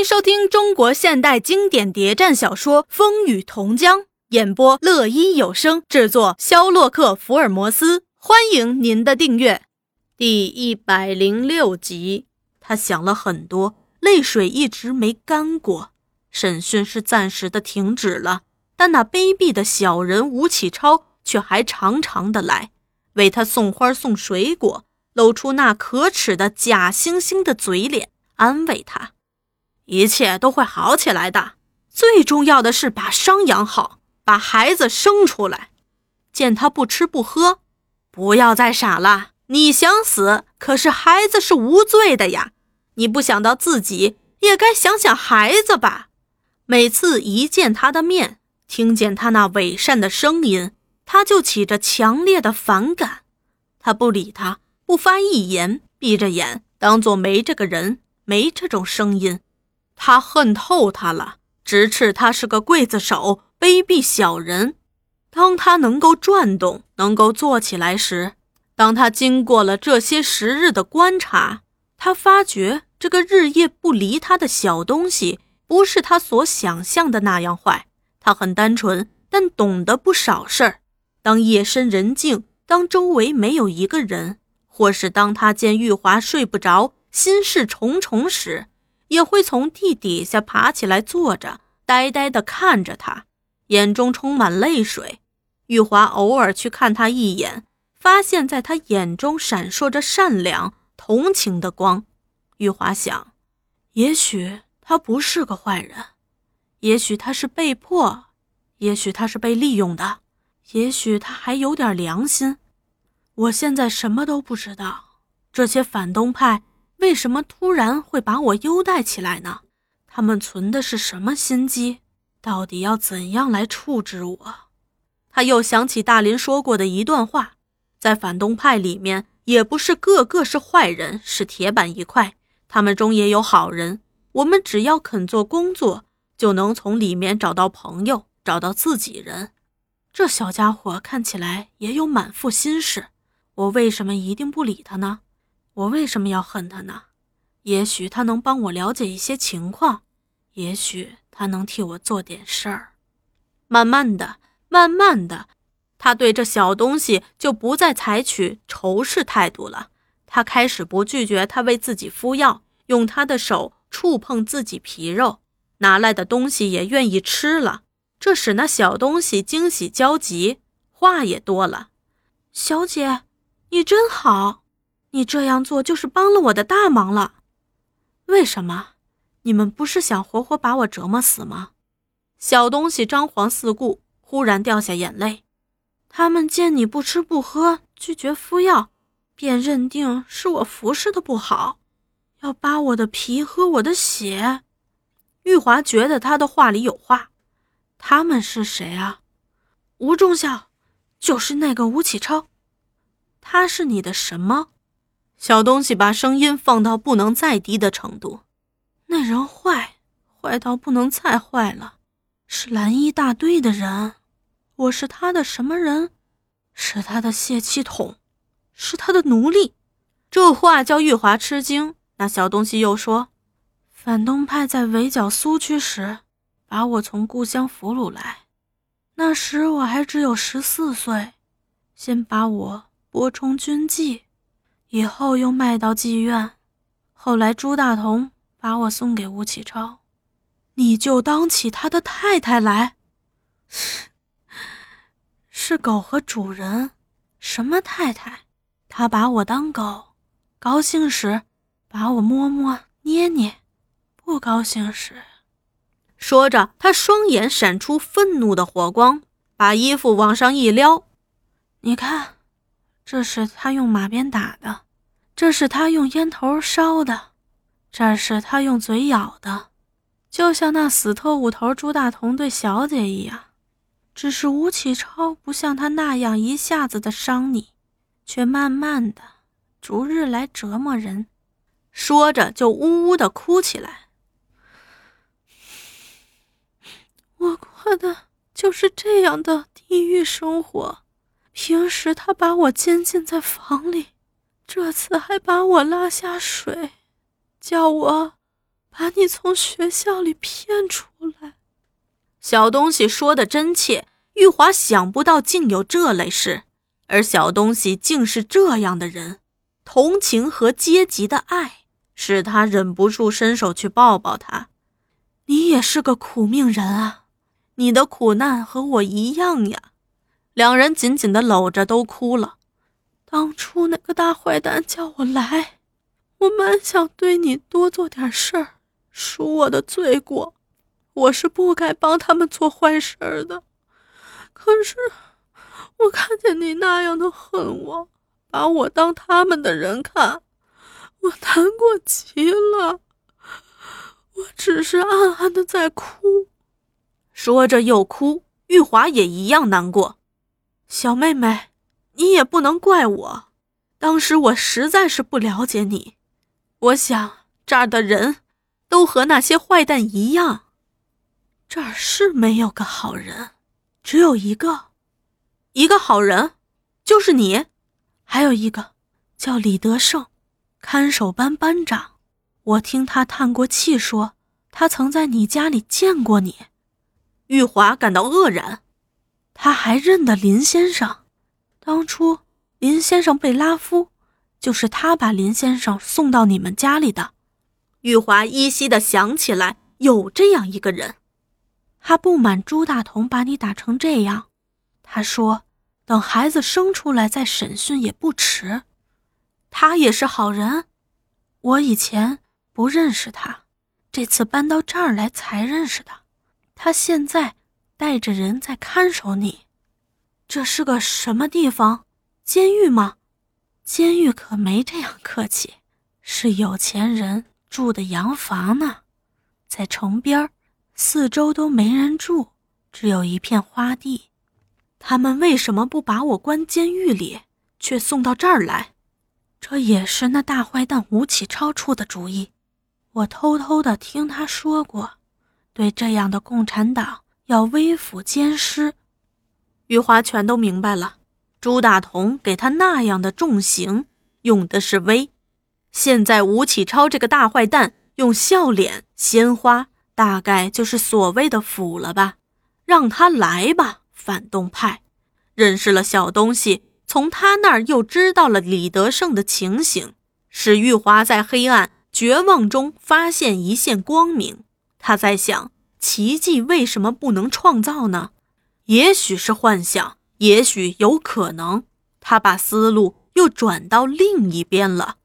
迎收听中国现代经典谍战小说《风雨同江》，演播：乐一有声，制作：肖洛克·福尔摩斯。欢迎您的订阅。第一百零六集，他想了很多，泪水一直没干过。审讯是暂时的停止了，但那卑鄙的小人吴启超却还常常的来，为他送花送水果，露出那可耻的假惺惺的嘴脸，安慰他。一切都会好起来的。最重要的是把伤养好，把孩子生出来。见他不吃不喝，不要再傻了。你想死，可是孩子是无罪的呀。你不想到自己，也该想想孩子吧。每次一见他的面，听见他那伪善的声音，他就起着强烈的反感。他不理他，不发一言，闭着眼，当做没这个人，没这种声音。他恨透他了，直斥他是个刽子手、卑鄙小人。当他能够转动、能够坐起来时，当他经过了这些时日的观察，他发觉这个日夜不离他的小东西，不是他所想象的那样坏。他很单纯，但懂得不少事儿。当夜深人静，当周围没有一个人，或是当他见玉华睡不着、心事重重时，也会从地底下爬起来，坐着，呆呆地看着他，眼中充满泪水。玉华偶尔去看他一眼，发现在他眼中闪烁着善良、同情的光。玉华想，也许他不是个坏人，也许他是被迫，也许他是被利用的，也许他还有点良心。我现在什么都不知道，这些反动派。为什么突然会把我优待起来呢？他们存的是什么心机？到底要怎样来处置我？他又想起大林说过的一段话：在反动派里面，也不是个个是坏人，是铁板一块，他们中也有好人。我们只要肯做工作，就能从里面找到朋友，找到自己人。这小家伙看起来也有满腹心事，我为什么一定不理他呢？我为什么要恨他呢？也许他能帮我了解一些情况，也许他能替我做点事儿。慢慢的，慢慢的，他对这小东西就不再采取仇视态度了。他开始不拒绝他为自己敷药，用他的手触碰自己皮肉，拿来的东西也愿意吃了。这使那小东西惊喜焦急，话也多了：“小姐，你真好。”你这样做就是帮了我的大忙了。为什么？你们不是想活活把我折磨死吗？小东西张皇四顾，忽然掉下眼泪。他们见你不吃不喝，拒绝敷药，便认定是我服侍的不好，要扒我的皮，喝我的血。玉华觉得他的话里有话。他们是谁啊？吴仲孝，就是那个吴启超。他是你的什么？小东西把声音放到不能再低的程度。那人坏，坏到不能再坏了，是蓝衣大队的人。我是他的什么人？是他的泄气筒，是他的奴隶。这话叫玉华吃惊。那小东西又说：“反动派在围剿苏区时，把我从故乡俘虏来。那时我还只有十四岁，先把我拨充军纪。”以后又卖到妓院，后来朱大同把我送给吴启超，你就当起他的太太来。是狗和主人，什么太太？他把我当狗，高兴时把我摸摸捏捏，不高兴时……说着，他双眼闪出愤怒的火光，把衣服往上一撩，你看。这是他用马鞭打的，这是他用烟头烧的，这是他用嘴咬的，就像那死特务头朱大同对小姐一样。只是吴启超不像他那样一下子的伤你，却慢慢的、逐日来折磨人。说着就呜呜的哭起来。我过的就是这样的地狱生活。平时他把我监禁在房里，这次还把我拉下水，叫我把你从学校里骗出来。小东西说的真切，玉华想不到竟有这类事，而小东西竟是这样的人，同情和阶级的爱使他忍不住伸手去抱抱他。你也是个苦命人啊，你的苦难和我一样呀。两人紧紧的搂着，都哭了。当初那个大坏蛋叫我来，我蛮想对你多做点事儿，赎我的罪过。我是不该帮他们做坏事的。可是我看见你那样的恨我，把我当他们的人看，我难过极了。我只是暗暗的在哭。说着又哭，玉华也一样难过。小妹妹。你也不能怪我，当时我实在是不了解你。我想这儿的人都和那些坏蛋一样，这儿是没有个好人，只有一个，一个好人，就是你。还有一个叫李德胜，看守班班长。我听他叹过气说，他曾在你家里见过你。玉华感到愕然，他还认得林先生。当初林先生被拉夫，就是他把林先生送到你们家里的。玉华依稀的想起来，有这样一个人。他不满朱大同把你打成这样，他说等孩子生出来再审讯也不迟。他也是好人，我以前不认识他，这次搬到这儿来才认识的。他现在带着人在看守你。这是个什么地方？监狱吗？监狱可没这样客气，是有钱人住的洋房呢，在城边四周都没人住，只有一片花地。他们为什么不把我关监狱里，却送到这儿来？这也是那大坏蛋吴启超出的主意。我偷偷的听他说过，对这样的共产党要微服监师。余华全都明白了，朱大同给他那样的重刑，用的是威。现在吴启超这个大坏蛋用笑脸、鲜花，大概就是所谓的腐了吧？让他来吧，反动派。认识了小东西，从他那儿又知道了李德胜的情形，使玉华在黑暗绝望中发现一线光明。他在想，奇迹为什么不能创造呢？也许是幻想，也许有可能，他把思路又转到另一边了。